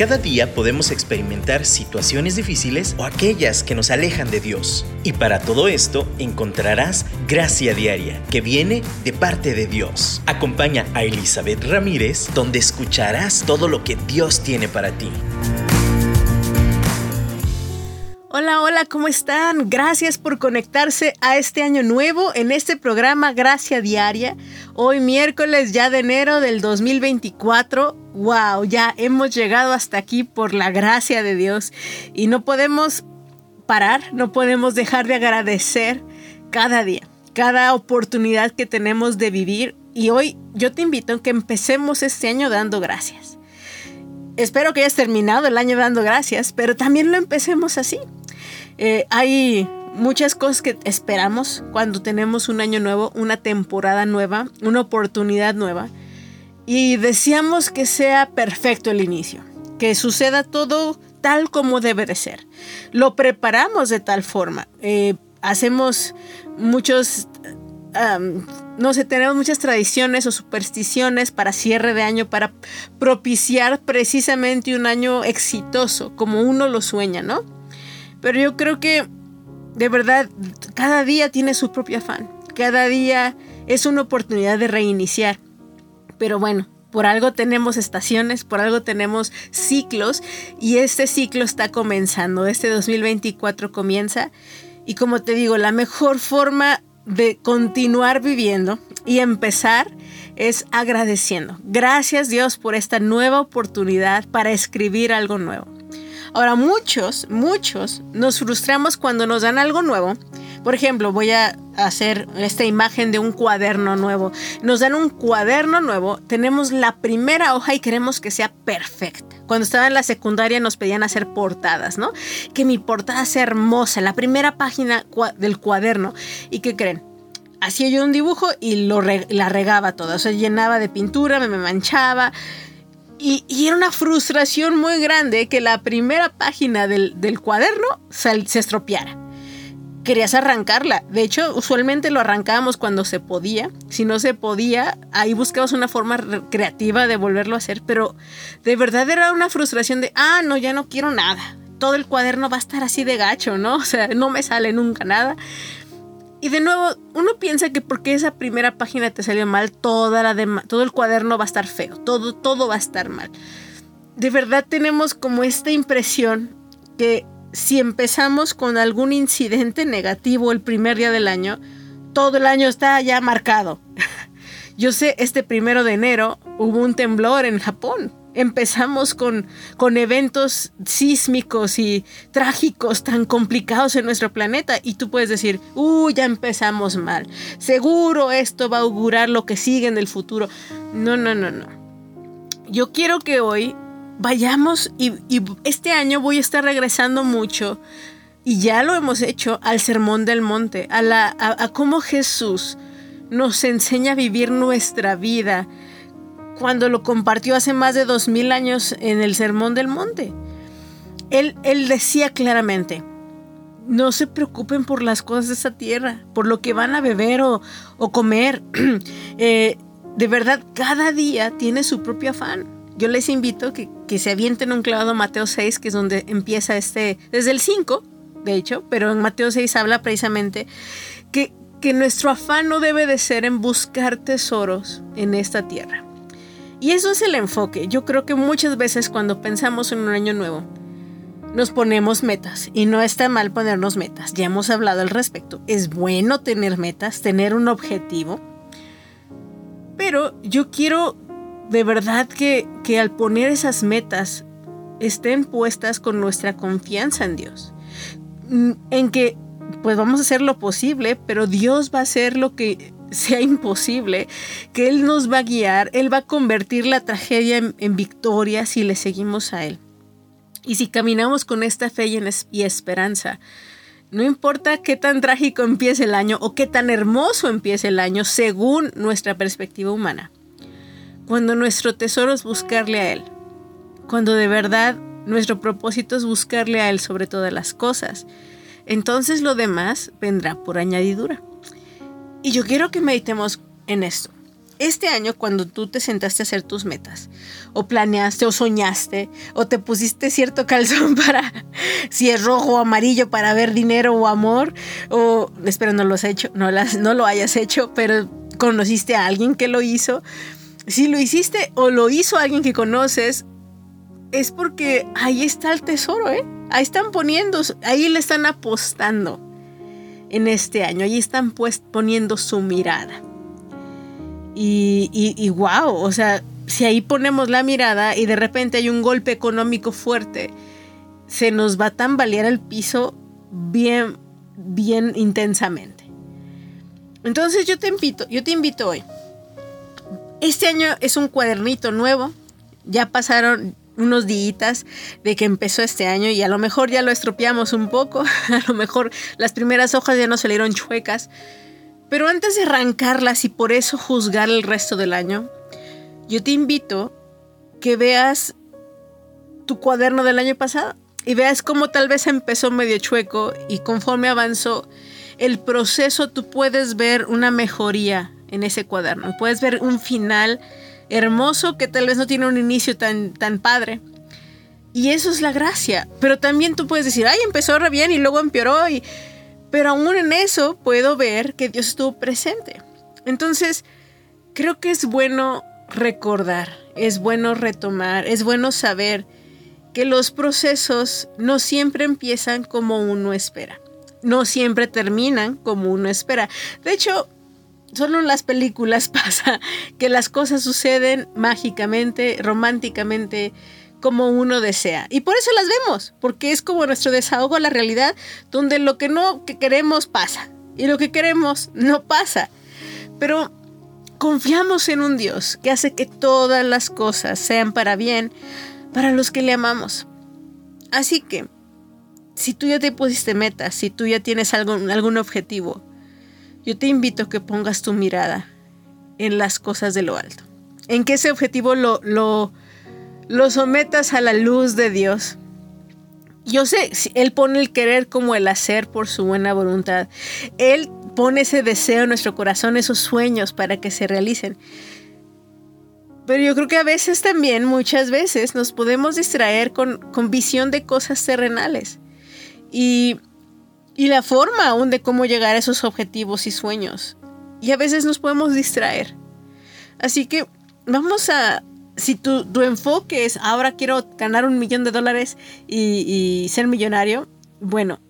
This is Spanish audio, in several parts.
Cada día podemos experimentar situaciones difíciles o aquellas que nos alejan de Dios. Y para todo esto encontrarás gracia diaria que viene de parte de Dios. Acompaña a Elizabeth Ramírez donde escucharás todo lo que Dios tiene para ti. Hola, hola, ¿cómo están? Gracias por conectarse a este año nuevo en este programa Gracia Diaria. Hoy miércoles ya de enero del 2024. ¡Wow! Ya hemos llegado hasta aquí por la gracia de Dios y no podemos parar, no podemos dejar de agradecer cada día, cada oportunidad que tenemos de vivir. Y hoy yo te invito a que empecemos este año dando gracias. Espero que hayas terminado el año dando gracias, pero también lo empecemos así. Eh, hay muchas cosas que esperamos cuando tenemos un año nuevo, una temporada nueva, una oportunidad nueva. Y deseamos que sea perfecto el inicio, que suceda todo tal como debe de ser. Lo preparamos de tal forma. Eh, hacemos muchos, no sé, tenemos muchas tradiciones o supersticiones para cierre de año, para propiciar precisamente un año exitoso, como uno lo sueña, ¿no? Pero yo creo que de verdad cada día tiene su propio afán. Cada día es una oportunidad de reiniciar. Pero bueno, por algo tenemos estaciones, por algo tenemos ciclos y este ciclo está comenzando. Este 2024 comienza y como te digo, la mejor forma de continuar viviendo y empezar es agradeciendo. Gracias Dios por esta nueva oportunidad para escribir algo nuevo. Ahora, muchos, muchos nos frustramos cuando nos dan algo nuevo. Por ejemplo, voy a hacer esta imagen de un cuaderno nuevo. Nos dan un cuaderno nuevo, tenemos la primera hoja y queremos que sea perfecta. Cuando estaba en la secundaria nos pedían hacer portadas, ¿no? Que mi portada sea hermosa, la primera página del cuaderno. ¿Y qué creen? Hacía yo un dibujo y lo la regaba toda, o sea, llenaba de pintura, me manchaba. Y, era una frustración muy grande que la primera página del, cuaderno se, se, estropeara. Querías arrancarla. De hecho, usualmente lo arrancábamos cuando se podía. Si no se podía, ahí buscabas una forma creativa de volverlo a hacer. Pero de verdad era una frustración de, ah, no, ya no quiero nada. Todo el cuaderno va a estar así de gacho, ¿no? O sea, no me sale nunca nada. Y de nuevo, uno piensa que porque esa primera página te salió mal, toda la todo el cuaderno va a estar feo, todo, todo va a estar mal. De verdad tenemos como esta impresión que si empezamos con algún incidente negativo el primer día del año, todo el año está ya marcado. Yo sé, este primero de enero hubo un temblor en Japón empezamos con, con eventos sísmicos y trágicos tan complicados en nuestro planeta y tú puedes decir, uy, ya empezamos mal, seguro esto va a augurar lo que sigue en el futuro. No, no, no, no. Yo quiero que hoy vayamos y, este año voy a estar regresando mucho y ya lo hemos hecho al Sermón del Monte, a, la, a cómo Jesús nos enseña a vivir nuestra vida cuando lo compartió hace más de dos mil años en el Sermón del Monte. Él, él decía claramente, no se preocupen por las cosas de esta tierra, por lo que van a beber o, comer. Eh, de verdad, cada día tiene su propio afán. Yo les invito que, que se avienten un clavado a Mateo 6, que es donde empieza este, desde el 5, de hecho, pero en Mateo 6 habla precisamente que, que nuestro afán no debe de ser en buscar tesoros en esta tierra. Y eso es el enfoque. Yo creo que muchas veces cuando pensamos en un año nuevo, nos ponemos metas y no está mal ponernos metas. Ya hemos hablado al respecto. Es bueno tener metas, tener un objetivo. Pero yo quiero de verdad que, que al poner esas metas estén puestas con nuestra confianza en Dios. Mm, en que pues vamos a hacer lo posible, pero Dios va a hacer lo que sea imposible, que Él nos va a guiar, Él va a convertir la tragedia en, victoria si le seguimos a Él. Y si caminamos con esta fe y, esperanza, no importa qué tan trágico empiece el año o qué tan hermoso empiece el año según nuestra perspectiva humana. Cuando nuestro tesoro es buscarle a Él, cuando de verdad nuestro propósito es buscarle a Él sobre todas las cosas, entonces lo demás vendrá por añadidura. Y yo quiero que meditemos en esto. este año cuando tú te sentaste a hacer tus metas, o planeaste, o soñaste, o te pusiste cierto calzón para si es rojo o amarillo para ver dinero o amor, o espero no lo has hecho, no, lo hayas hecho, pero conociste a alguien que lo hizo. Si lo hiciste o lo hizo alguien que conoces, es porque ahí está el tesoro, ¿eh? Ahí están poniendo, ahí le están apostando en este año, ahí están pues poniendo su mirada. Y, y, wow, o sea, si ahí ponemos la mirada y de repente hay un golpe económico fuerte, se nos va a tambalear el piso bien, bien intensamente. Entonces yo te invito, yo te invito hoy. Este año es un cuadernito nuevo. Ya pasaron unos días de que empezó este año y a lo mejor ya lo estropeamos un poco. A lo mejor las primeras hojas ya no salieron chuecas. Pero antes de arrancarlas y por eso juzgar el resto del año, yo te invito que veas tu cuaderno del año pasado y veas cómo tal vez empezó medio chueco y conforme avanzó el proceso tú puedes ver una mejoría en ese cuaderno, puedes ver un final hermoso que tal vez no tiene un inicio tan, tan padre. Y eso es la gracia. Pero también tú puedes decir, ay, empezó re bien y luego empeoró y pero aún en eso puedo ver que Dios estuvo presente. Entonces, creo que es bueno recordar, es bueno retomar, es bueno saber que los procesos no siempre empiezan como uno espera, no siempre terminan como uno espera. De hecho, solo en las películas pasa que las cosas suceden mágicamente, románticamente, como uno desea. Y por eso las vemos, porque es como nuestro desahogo a la realidad, donde lo que no queremos pasa y lo que queremos no pasa. Pero confiamos en un Dios que hace que todas las cosas sean para bien para los que le amamos. Así que, si tú ya te pusiste metas, si tú ya tienes algún, algún objetivo, yo te invito a que pongas tu mirada en las cosas de lo alto. En que ese objetivo lo, lo, lo sometas a la luz de Dios. Yo sé, Él pone el querer como el hacer por su buena voluntad. Él pone ese deseo en nuestro corazón, esos sueños para que se realicen. Pero yo creo que a veces también, muchas veces, nos podemos distraer con, con visión de cosas terrenales. Y, y la forma aún de cómo llegar a esos objetivos y sueños. Y a veces nos podemos distraer. Así que vamos a, si tu, enfoque es ahora quiero ganar un millón de dólares y, ser millonario, bueno,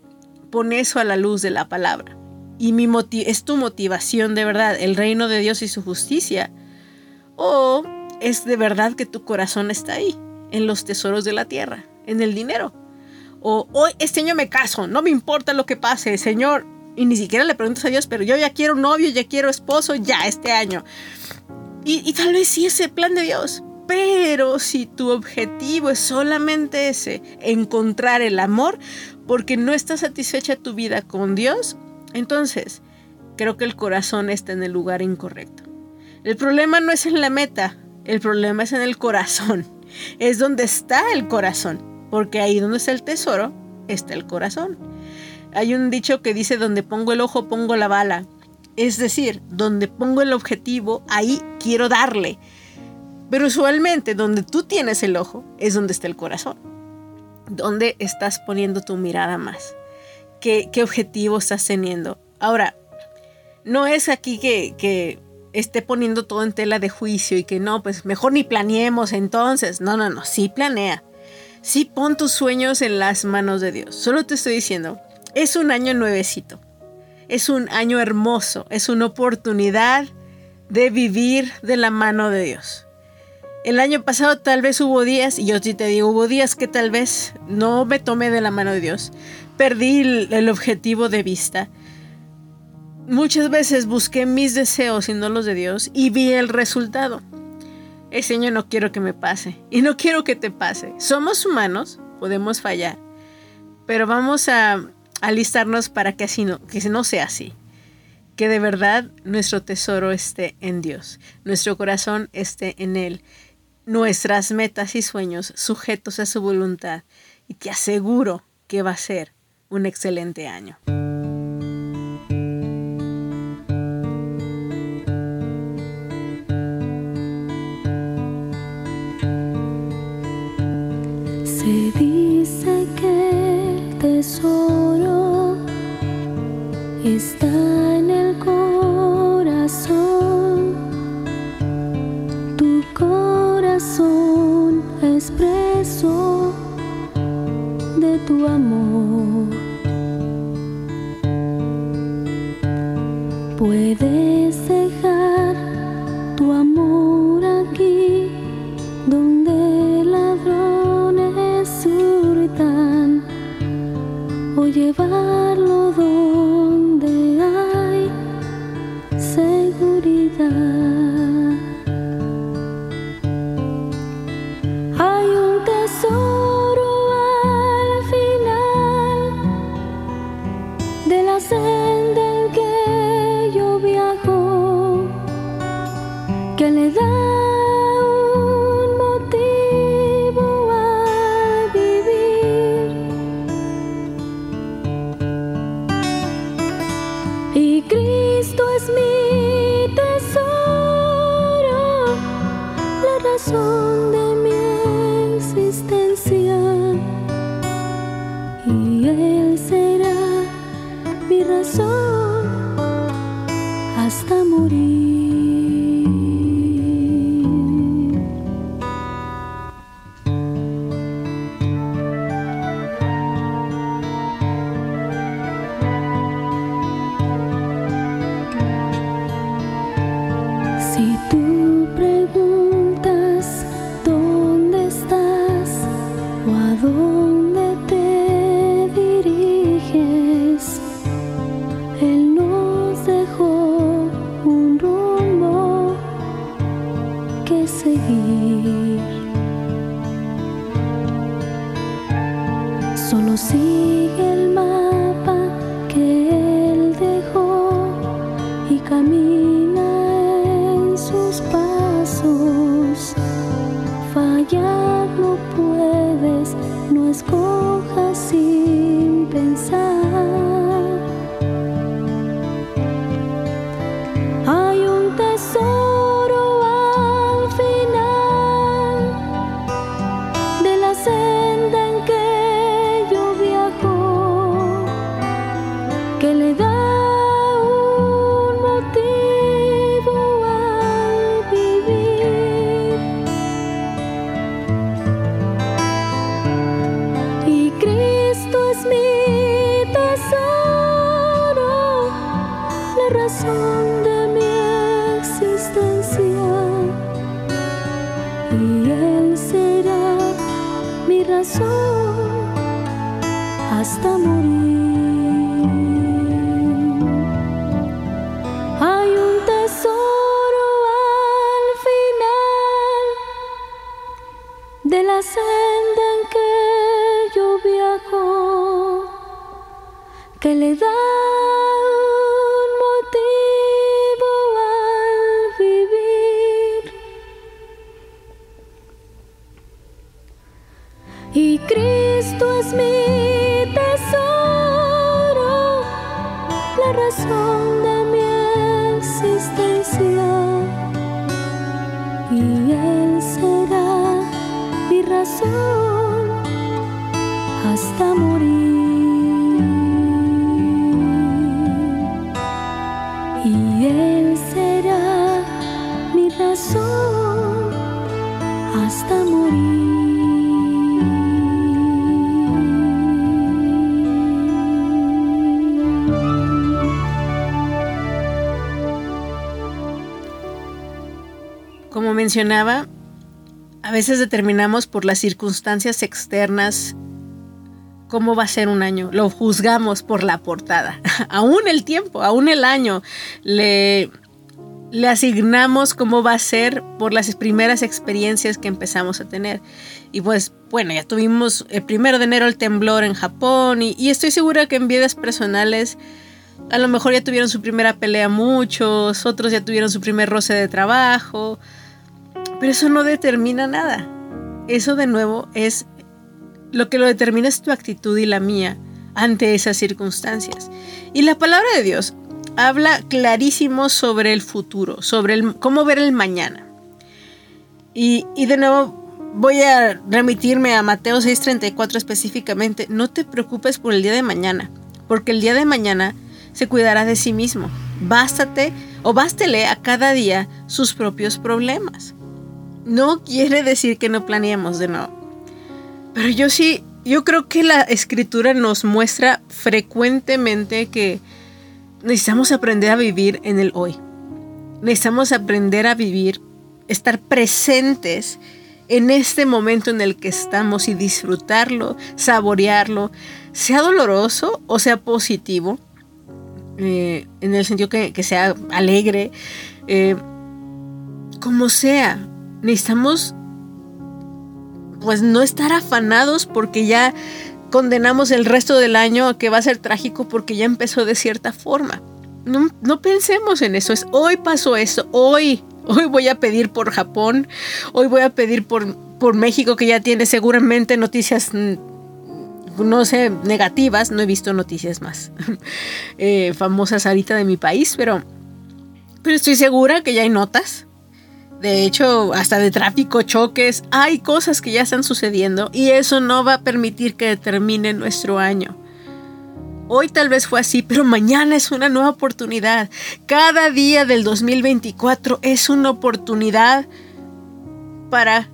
pon eso a la luz de la palabra. Y mi es tu motivación de verdad, el reino de Dios y su justicia. O es de verdad que tu corazón está ahí, en los tesoros de la tierra, en el dinero. O hoy, este año me caso, no me importa lo que pase, Señor. Y ni siquiera le preguntas a Dios, pero yo ya quiero novio, ya quiero esposo, ya este año. Y, tal vez sí es el plan de Dios. Pero si tu objetivo es solamente ese, encontrar el amor, porque no está satisfecha tu vida con Dios, entonces creo que el corazón está en el lugar incorrecto. El problema no es en la meta, el problema es en el corazón. Es donde está el corazón, porque ahí donde está el tesoro, está el corazón. Hay un dicho que dice, donde pongo el ojo, pongo la bala. Es decir, donde pongo el objetivo, ahí quiero darle. Pero usualmente donde tú tienes el ojo es donde está el corazón. ¿Dónde estás poniendo tu mirada más? ¿Qué, objetivo estás teniendo? Ahora, no es aquí que, que esté poniendo todo en tela de juicio y que no, pues mejor ni planeemos entonces. No, no, no, sí planea. Sí pon tus sueños en las manos de Dios. Solo te estoy diciendo, es un año nuevecito. Es un año hermoso. Es una oportunidad de vivir de la mano de Dios. El año pasado tal vez hubo días, y yo sí te digo, hubo días que tal vez no me tomé de la mano de Dios. Perdí el, objetivo de vista. Muchas veces busqué mis deseos y no los de Dios y vi el resultado. Ese año no quiero que me pase y no quiero que te pase. Somos humanos, podemos fallar, pero vamos a alistarnos para que así no, que no sea así que de verdad nuestro tesoro esté en Dios, nuestro corazón esté en Él nuestras metas y sueños sujetos a su voluntad y te aseguro que va a ser un excelente año. está en el corazón. Tu corazón expreso de tu amor. hasta morir. Mencionaba, a veces determinamos por las circunstancias externas cómo va a ser un año. Lo juzgamos por la portada. aún el tiempo, aún el año. Le, le asignamos cómo va a ser por las primeras experiencias que empezamos a tener. Y pues bueno, ya tuvimos el primero de enero el temblor en Japón y, estoy segura que en vidas personales a lo mejor ya tuvieron su primera pelea muchos, otros ya tuvieron su primer roce de trabajo, pero eso no determina nada. Eso de nuevo es lo que lo determina es tu actitud y la mía ante esas circunstancias. Y la palabra de Dios habla clarísimo sobre el futuro, sobre cómo ver el mañana. Y, y de nuevo voy a remitirme a Mateo 6:34 específicamente. No te preocupes por el día de mañana, porque el día de mañana se cuidará de sí mismo. Bástate o bástele a cada día sus propios problemas. No quiere decir que no planeemos de nuevo. Pero yo sí, yo creo que la escritura nos muestra frecuentemente que necesitamos aprender a vivir en el hoy. Necesitamos aprender a vivir, estar presentes en este momento en el que estamos y disfrutarlo, saborearlo, sea doloroso o sea positivo, eh, en el sentido que, sea alegre, eh, como sea, necesitamos pues no estar afanados porque ya condenamos el resto del año que va a ser trágico porque ya empezó de cierta forma. No, pensemos en eso, es hoy pasó eso, hoy, hoy voy a pedir por Japón, hoy voy a pedir por, por México que ya tiene seguramente noticias mm, no sé, negativas, no he visto noticias más eh, famosas ahorita de mi país, pero, pero estoy segura que ya hay notas de hecho, hasta de tráfico, choques, hay cosas que ya están sucediendo y eso no va a permitir que termine nuestro año. Hoy tal vez fue así, pero mañana es una nueva oportunidad. Cada día del 2024 es una oportunidad para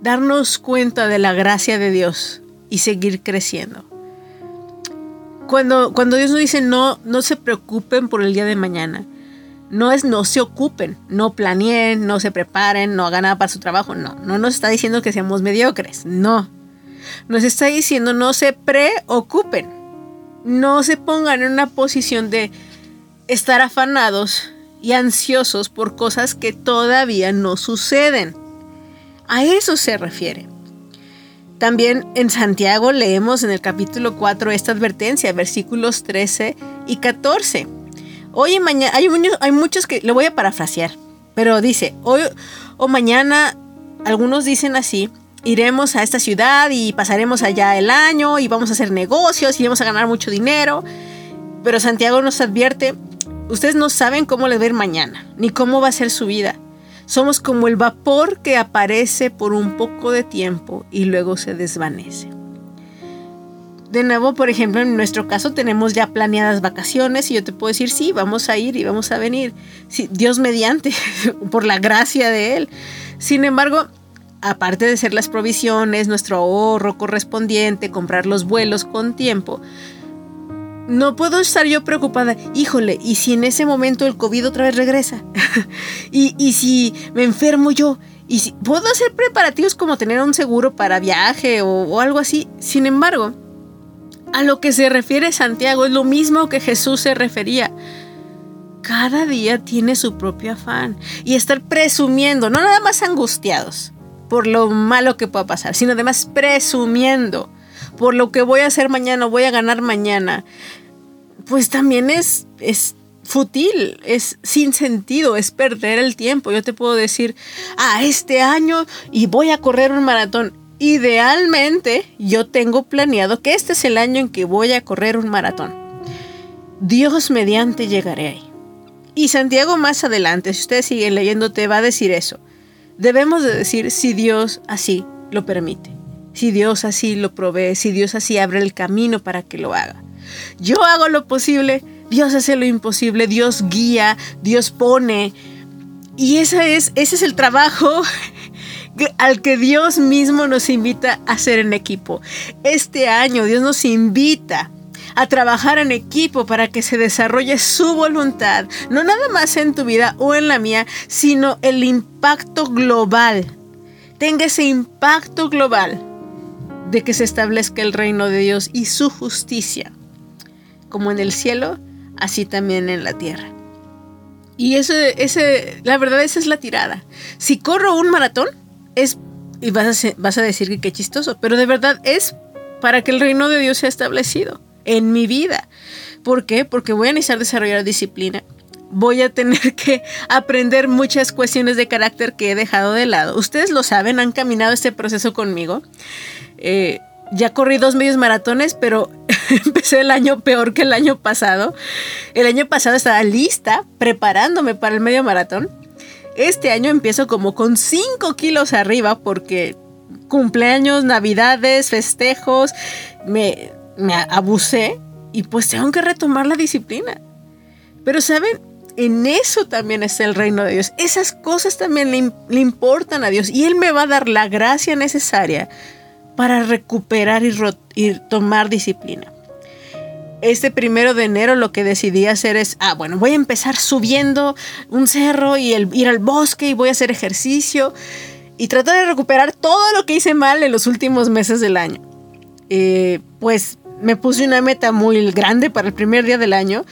darnos cuenta de la gracia de Dios y seguir creciendo. Cuando, cuando Dios nos dice no, no se preocupen por el día de mañana, no es no se ocupen, no planeen, no se preparen, no hagan nada para su trabajo. No, no nos está diciendo que seamos mediocres. No. Nos está diciendo no se preocupen. No se pongan en una posición de estar afanados y ansiosos por cosas que todavía no suceden. A eso se refiere. También en Santiago leemos en el capítulo 4 esta advertencia, versículos 13 y 14 hoy y mañana, hay, muchos que, lo voy a parafrasear, pero dice, hoy o mañana, algunos dicen así, iremos a esta ciudad y pasaremos allá el año y vamos a hacer negocios y vamos a ganar mucho dinero. Pero Santiago nos advierte, ustedes no saben cómo les va mañana, ni cómo va a ser su vida. Somos como el vapor que aparece por un poco de tiempo y luego se desvanece de nuevo, por ejemplo, en nuestro caso tenemos ya planeadas vacaciones y yo te puedo decir, sí, vamos a ir y vamos a venir. Dios mediante, por la gracia de Él. Sin embargo, aparte de ser las provisiones, nuestro ahorro correspondiente, comprar los vuelos con tiempo, no puedo estar yo preocupada, híjole, ¿y si en ese momento el COVID otra vez regresa? ¿Y, si me enfermo yo? ¿Y si puedo hacer preparativos como tener un seguro para viaje o algo así? Sin embargo, a lo que se refiere Santiago es lo mismo que Jesús se refería. Cada día tiene su propio afán y estar presumiendo, no nada más angustiados por lo malo que pueda pasar, sino además presumiendo por lo que voy a hacer mañana, voy a ganar mañana, pues también es, es fútil, es sin sentido, es perder el tiempo. Yo te puedo decir, ah, este año y voy a correr un maratón. Idealmente, yo tengo planeado que este es el año en que voy a correr un maratón. Dios mediante llegaré ahí. Y Santiago más adelante, si ustedes siguen leyendo, te va a decir eso. Debemos de decir si Dios así lo permite, si Dios así lo provee, si Dios así abre el camino para que lo haga. Yo hago lo posible, Dios hace lo imposible, Dios guía, Dios pone. Y ese es, ese es el trabajo al que Dios mismo nos invita a hacer en equipo. Este año Dios nos invita a trabajar en equipo para que se desarrolle su voluntad, no nada más en tu vida o en la mía, sino el impacto global. Tenga ese impacto global de que se establezca el reino de Dios y su justicia, como en el cielo, así también en la tierra. Y ese, ese, la verdad, esa es la tirada. Si corro un maratón, es, y vas a, vas a decir que qué chistoso, pero de verdad es para que el reino de Dios sea establecido en mi vida. ¿Por qué? Porque voy a necesitar desarrollar disciplina. Voy a tener que aprender muchas cuestiones de carácter que he dejado de lado. Ustedes lo saben, han caminado este proceso conmigo. Eh, ya corrí dos medios maratones, pero empecé el año peor que el año pasado. El año pasado estaba lista, preparándome para el medio maratón. Este año empiezo como con 5 kilos arriba porque cumpleaños, navidades, festejos, me, me abusé y pues tengo que retomar la disciplina. Pero saben, en eso también está el reino de Dios. Esas cosas también le, importan a Dios y Él me va a dar la gracia necesaria para recuperar y, tomar disciplina. Este primero de enero lo que decidí hacer es, ah, bueno, voy a empezar subiendo un cerro y ir al bosque y voy a hacer ejercicio y tratar de recuperar todo lo que hice mal en los últimos meses del año. Eh, pues me puse una meta muy grande para el primer día del año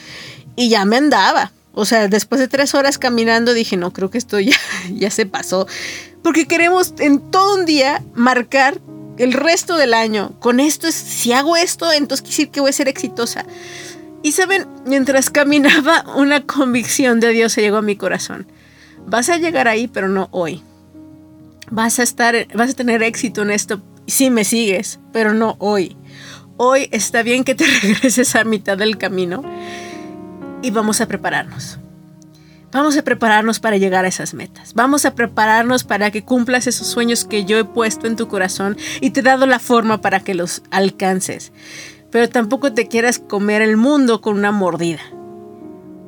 y ya me andaba. O sea, después de tres horas caminando dije, no, creo que esto ya se pasó. Porque queremos en todo un día marcar el resto del año. Con esto es, si hago esto, entonces quiere decir que voy a ser exitosa. Y saben, mientras caminaba, una convicción de Dios se llegó a mi corazón. Vas a llegar ahí, pero no hoy. Vas a estar, vas a tener éxito en esto si me sigues, pero no hoy. Hoy está bien que te regreses a mitad del camino y vamos a prepararnos. Vamos a prepararnos para llegar a esas metas. Vamos a prepararnos para que cumplas esos sueños que yo he puesto en tu corazón y te he dado la forma para que los alcances. Pero tampoco te quieras comer el mundo con una mordida.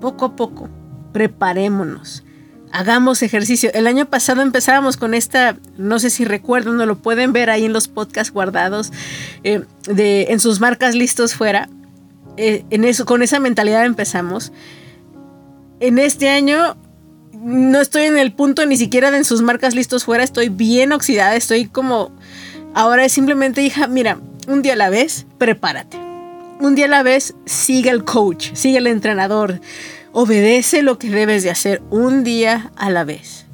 Poco a poco, preparémonos. Hagamos ejercicio. El año pasado empezábamos con esta, no sé si recuerdan, no lo pueden ver ahí en los podcasts guardados, eh, de, en sus marcas listos fuera eh, con esa mentalidad empezamos. En este año no estoy en el punto ni siquiera de en sus marcas listos fuera, estoy bien oxidada, estoy como... Ahora es simplemente, hija, mira, un día a la vez, prepárate. Un día a la vez, sigue el coach, sigue el entrenador, obedece lo que debes de hacer un día a la vez.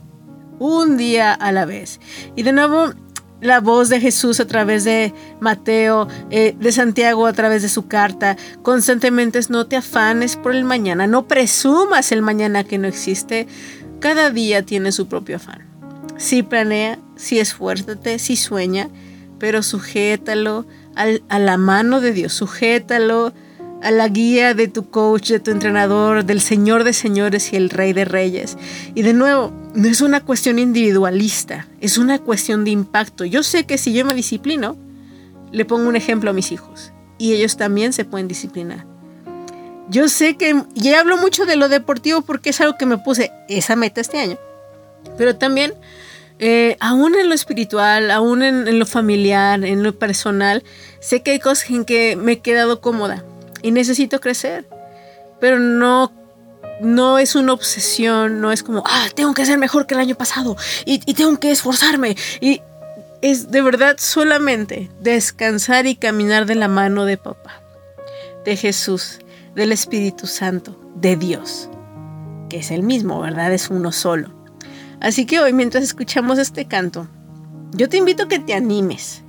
Un día a la vez. Y de nuevo, la voz de Jesús a través de Mateo, eh, de Santiago a través de su carta. Constantemente es no te afanes por el mañana, no presumas el mañana que no existe. Cada día tiene su propio afán. Sí planea, sí esfuérzate, sí sueña, pero sujétalo a la mano de Dios, sujétalo a la guía de tu coach, de tu entrenador, del Señor de señores y el Rey de reyes. Y de nuevo, no es una cuestión individualista, es una cuestión de impacto. Yo sé que si yo me disciplino, le pongo un ejemplo a mis hijos y ellos también se pueden disciplinar. Yo sé que, y hablo mucho de lo deportivo porque es algo que me puse esa meta este año, pero también, eh, aún en lo espiritual, aún en, en lo familiar, en lo personal, sé que hay cosas en que me he quedado cómoda y necesito crecer. Pero no, no es una obsesión, no es como, ah, tengo que ser mejor que el año pasado y, tengo que esforzarme. Y es de verdad solamente descansar y caminar de la mano de papá, de Jesús, del Espíritu Santo, de Dios, que es el mismo, ¿verdad? Es uno solo. Así que hoy, mientras escuchamos este canto, yo te invito a que te animes,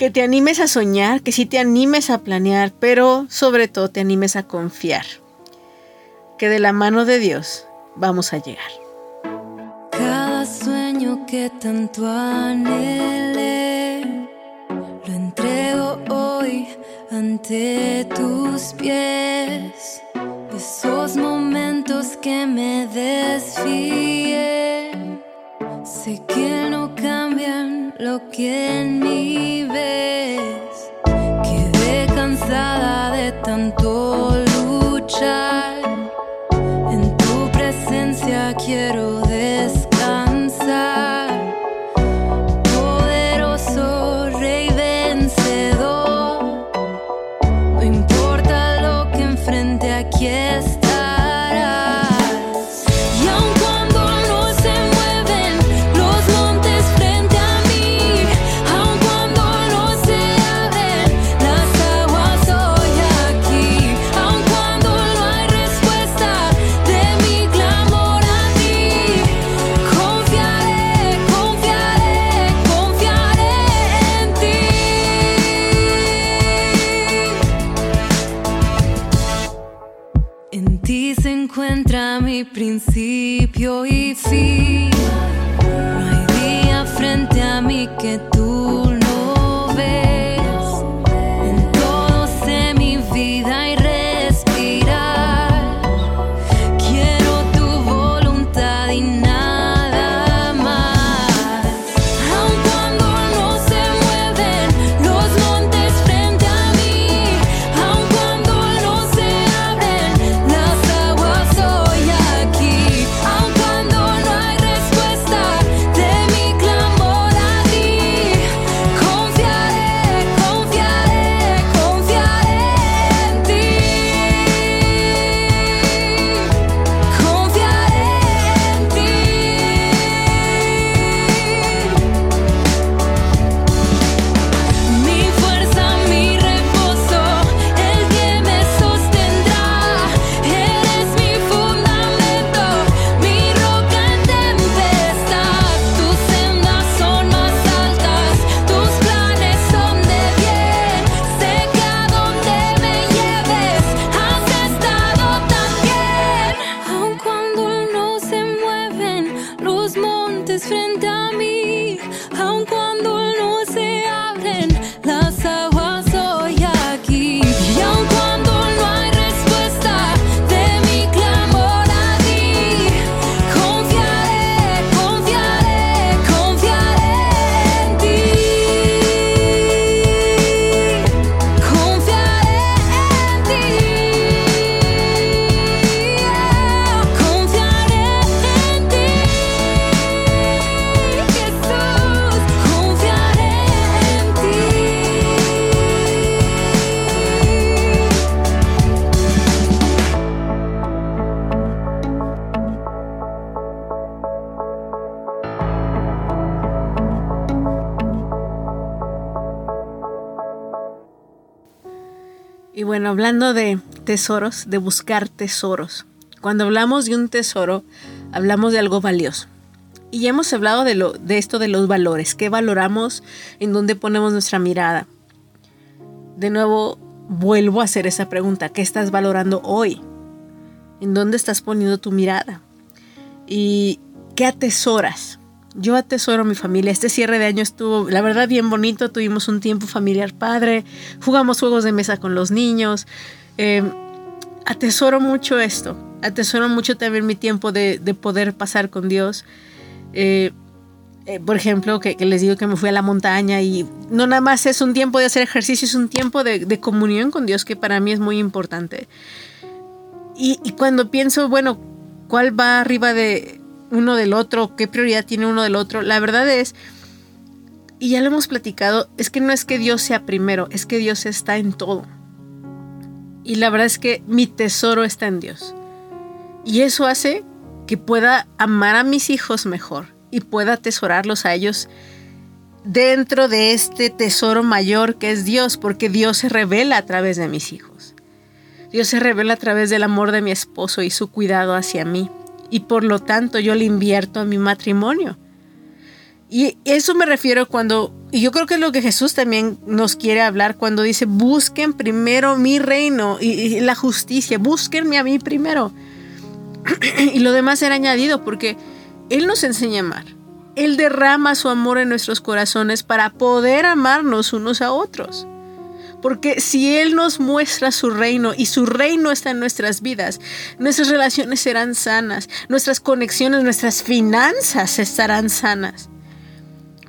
que te animes a soñar, que sí te animes a planear, pero sobre todo te animes a confiar, que de la mano de Dios vamos a llegar. Cada sueño que tanto anhelé, lo entrego hoy ante tus pies. Esos momentos que me desfíe, sé que no cambian lo que en mí ves. Quedé cansada de tanto bueno, hablando de tesoros, de buscar tesoros. Cuando hablamos de un tesoro, hablamos de algo valioso. Y ya hemos hablado de, de esto de los valores, qué valoramos, en dónde ponemos nuestra mirada. De nuevo, vuelvo a hacer esa pregunta, ¿qué estás valorando hoy? ¿En dónde estás poniendo tu mirada? ¿Y qué atesoras? Yo atesoro mi familia. Este cierre de año estuvo, la verdad, bien bonito. Tuvimos un tiempo familiar padre. Jugamos juegos de mesa con los niños. Eh, atesoro mucho esto. Atesoro mucho también mi tiempo de, de poder pasar con Dios. Eh, eh, por ejemplo, que, les digo que me fui a la montaña y no nada más es un tiempo de hacer ejercicio, es un tiempo de, comunión con Dios que para mí es muy importante. Y, cuando pienso, bueno, ¿cuál va arriba de uno del otro? ¿Qué prioridad tiene uno del otro? La verdad es, y ya lo hemos platicado, es que no es que Dios sea primero, es que Dios está en todo. Y la verdad es que mi tesoro está en Dios. Y eso hace que pueda amar a mis hijos mejor y pueda atesorarlos a ellos dentro de este tesoro mayor que es Dios, porque Dios se revela a través de mis hijos. Dios se revela a través del amor de mi esposo y su cuidado hacia mí. Y por lo tanto yo le invierto a mi matrimonio. Y eso me refiero cuando, y yo creo que es lo que Jesús también nos quiere hablar cuando dice, busquen primero mi reino y, la justicia, búsquenme a mí primero. y lo demás será añadido porque Él nos enseña a amar. Él derrama su amor en nuestros corazones para poder amarnos unos a otros. Porque si Él nos muestra su reino y su reino está en nuestras vidas, nuestras relaciones serán sanas, nuestras conexiones, nuestras finanzas estarán sanas.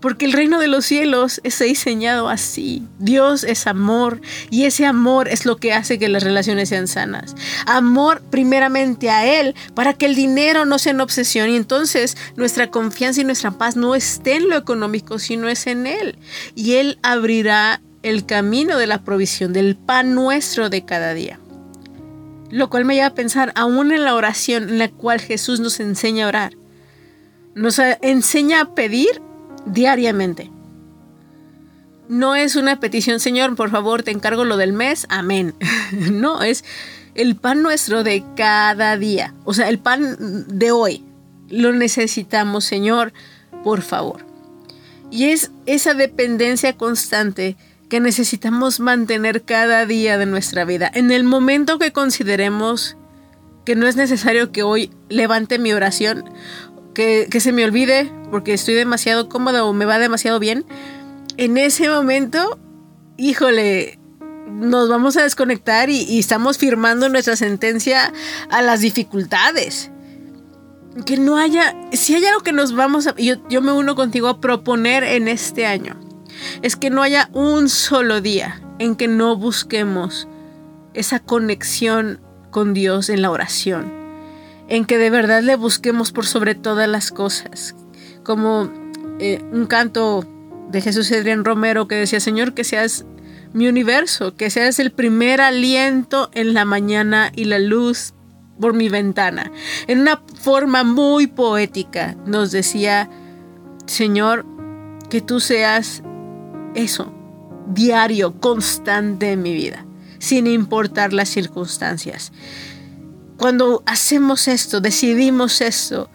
Porque el reino de los cielos está diseñado así. Dios es amor y ese amor es lo que hace que las relaciones sean sanas. Amor primeramente a Él para que el dinero no sea una obsesión y entonces nuestra confianza y nuestra paz no esté en lo económico, sino es en Él. Y Él abrirá el camino de la provisión del pan nuestro de cada día. Lo cual me lleva a pensar, aún en la oración en la cual Jesús nos enseña a orar, nos enseña a pedir diariamente. No es una petición, Señor, por favor, te encargo lo del mes, amén. no, es el pan nuestro de cada día, o sea, el pan de hoy. Lo necesitamos, Señor, por favor. Y es esa dependencia constante que necesitamos mantener cada día de nuestra vida. En el momento que consideremos que no es necesario que hoy levante mi oración que, se me olvide porque estoy demasiado cómoda o me va demasiado bien, en ese momento, híjole, nos vamos a desconectar y, estamos firmando nuestra sentencia a las dificultades. Que no haya, si hay algo que nos vamos a, yo, yo me uno contigo a proponer en este año, es que no haya un solo día en que no busquemos esa conexión con Dios en la oración en que de verdad le busquemos por sobre todas las cosas. Como eh, un canto de Jesús Adrián Romero que decía, Señor, que seas mi universo, que seas el primer aliento en la mañana y la luz por mi ventana. En una forma muy poética nos decía, Señor, que tú seas eso, diario, constante en mi vida, sin importar las circunstancias. Cuando hacemos esto, decidimos esto,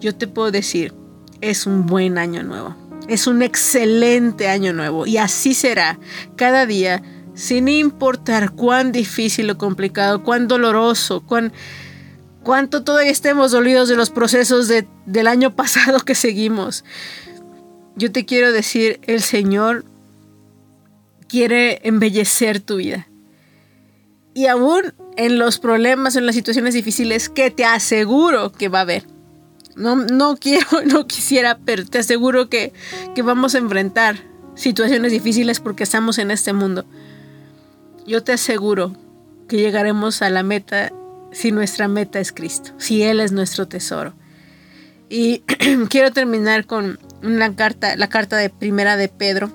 yo te puedo decir, es un buen año nuevo. Es un excelente año nuevo. Y así será cada día, sin importar cuán difícil o complicado, cuán doloroso, cuán, cuánto todavía estemos dolidos de los procesos del año pasado que seguimos. Yo te quiero decir, el Señor quiere embellecer tu vida. Y aún en los problemas, en las situaciones difíciles que te aseguro que va a haber. No, no quiero, no quisiera, pero te aseguro que, que vamos a enfrentar situaciones difíciles porque estamos en este mundo. Yo te aseguro que llegaremos a la meta si nuestra meta es Cristo, si Él es nuestro tesoro. Y quiero terminar con una carta, la carta de primera de Pedro.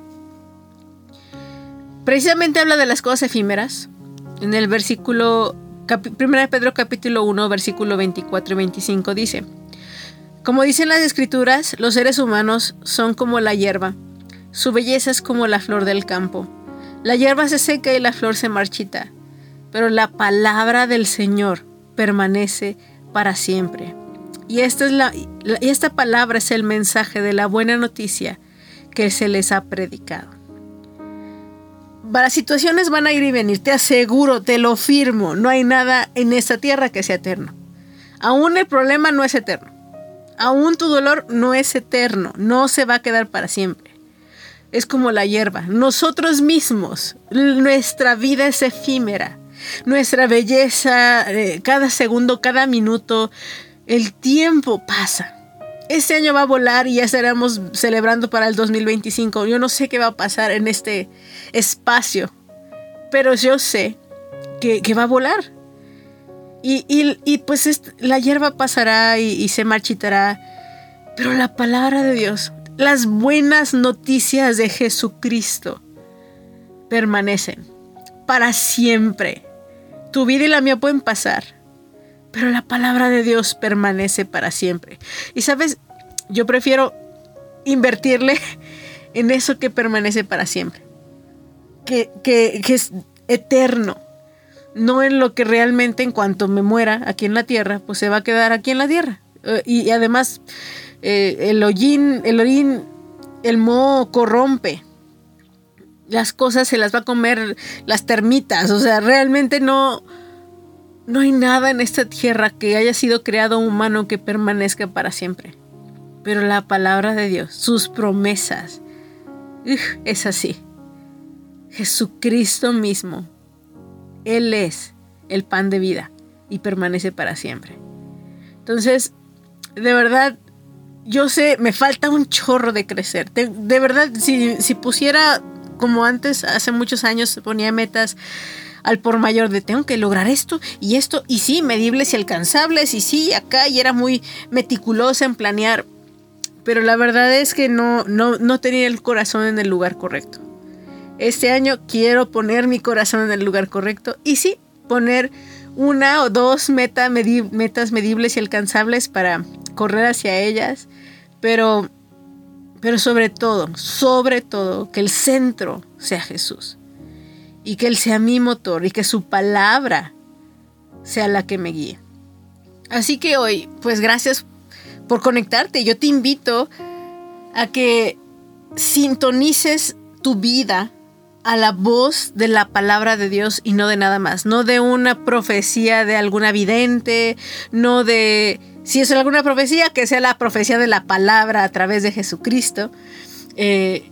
Precisamente habla de las cosas efímeras, en el versículo, 1 Pedro capítulo 1, versículo 24 y 25 dice, como dicen las escrituras, los seres humanos son como la hierba, su belleza es como la flor del campo. La hierba se seca y la flor se marchita, pero la palabra del Señor permanece para siempre. Y esta, es la, y esta palabra es el mensaje de la buena noticia que se les ha predicado. Para situaciones van a ir y venir, te aseguro, te lo firmo, no hay nada en esta tierra que sea eterno. Aún el problema no es eterno. Aún tu dolor no es eterno, no se va a quedar para siempre. Es como la hierba. Nosotros mismos, nuestra vida es efímera. Nuestra belleza, eh, cada segundo, cada minuto, el tiempo pasa. Este año va a volar y ya estaremos celebrando para el 2025. Yo no sé qué va a pasar en este espacio, pero yo sé que, va a volar. Y, pues la hierba pasará y se marchitará, pero la palabra de Dios, las buenas noticias de Jesucristo permanecen para siempre. Tu vida y la mía pueden pasar, pero la palabra de Dios permanece para siempre. Y sabes, yo prefiero invertirle en eso que permanece para siempre, que, que, es eterno, no en lo que realmente en cuanto me muera aquí en la tierra, pues se va a quedar aquí en la tierra. Eh, y, además, eh, el hollín, el orín, el moho corrompe. Las cosas se las va a comer las termitas. O sea, realmente no, no hay nada en esta tierra que haya sido creado humano que permanezca para siempre. Pero la palabra de Dios, sus promesas, es así. Jesucristo mismo, Él es el pan de vida y permanece para siempre. Entonces, de verdad, yo sé, me falta un chorro de crecer. De, verdad, si, si pusiera como antes, hace muchos años, ponía metas al por mayor de tengo que lograr esto y esto, y sí, medibles y alcanzables, y sí, acá, y era muy meticulosa en planear, pero la verdad es que no, no, no tenía el corazón en el lugar correcto. Este año quiero poner mi corazón en el lugar correcto y sí, poner una o dos metas medibles y alcanzables para correr hacia ellas, pero, pero sobre todo, sobre todo, que el centro sea Jesús y que Él sea mi motor y que su palabra sea la que me guíe. Así que hoy, pues gracias por conectarte. Yo te invito a que sintonices tu vida a la voz de la palabra de Dios y no de nada más, no de una profecía de alguna vidente, no de, si es alguna profecía, que sea la profecía de la palabra a través de Jesucristo, eh,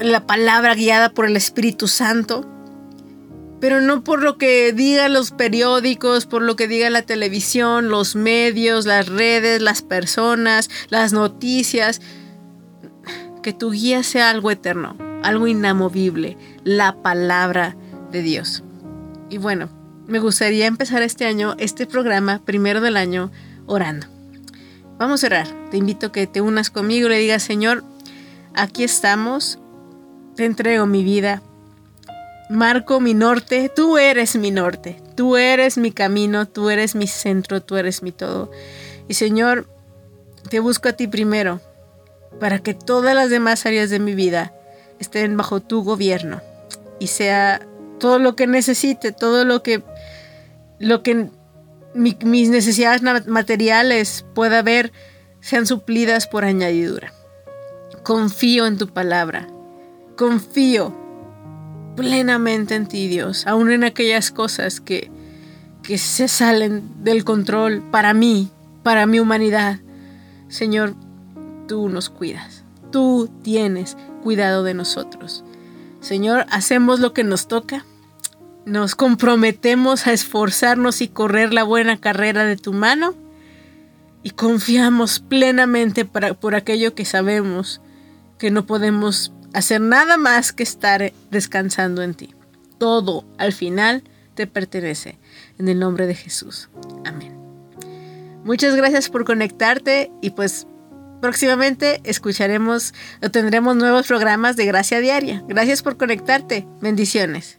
la palabra guiada por el Espíritu Santo pero no por lo que digan los periódicos, por lo que diga la televisión, los medios, las redes, las personas, las noticias. Que tu guía sea algo eterno, algo inamovible, la palabra de Dios. Y bueno, me gustaría empezar este año, este programa, primero del año, orando. Vamos a orar. Te invito a que te unas conmigo y le digas, Señor, aquí estamos, te entrego mi vida, marco mi norte, tú eres mi norte, tú eres mi camino, tú eres mi centro, tú eres mi todo. Y Señor, te busco a ti primero, para que todas las demás áreas de mi vida estén bajo tu gobierno y sea todo lo que necesite, todo lo que, lo que mis necesidades materiales pueda haber, sean suplidas por añadidura. Confío en tu palabra, confío plenamente en ti, Dios, aún en aquellas cosas que, que se salen del control para mí, para mi humanidad. Señor, tú nos cuidas, tú tienes cuidado de nosotros. Señor, hacemos lo que nos toca, nos comprometemos a esforzarnos y correr la buena carrera de tu mano y confiamos plenamente por aquello que sabemos que no podemos hacer nada más que estar descansando en ti. Todo al final te pertenece. En el nombre de Jesús. Amén. Muchas gracias por conectarte y pues próximamente escucharemos o tendremos nuevos programas de Gracia Diaria. Gracias por conectarte. Bendiciones.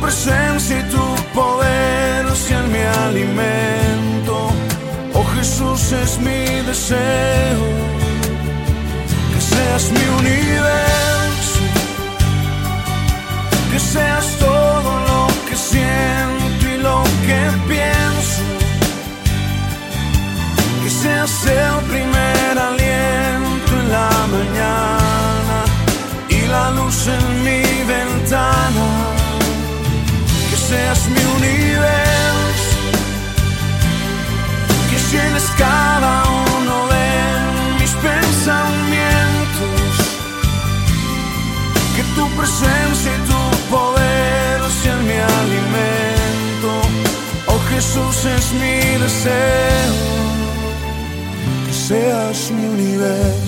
Presencia y tu poder sean mi alimento. Oh Jesús es mi deseo. Que seas mi universo. Que seas todo Es mi deseo. Que seas mi universo.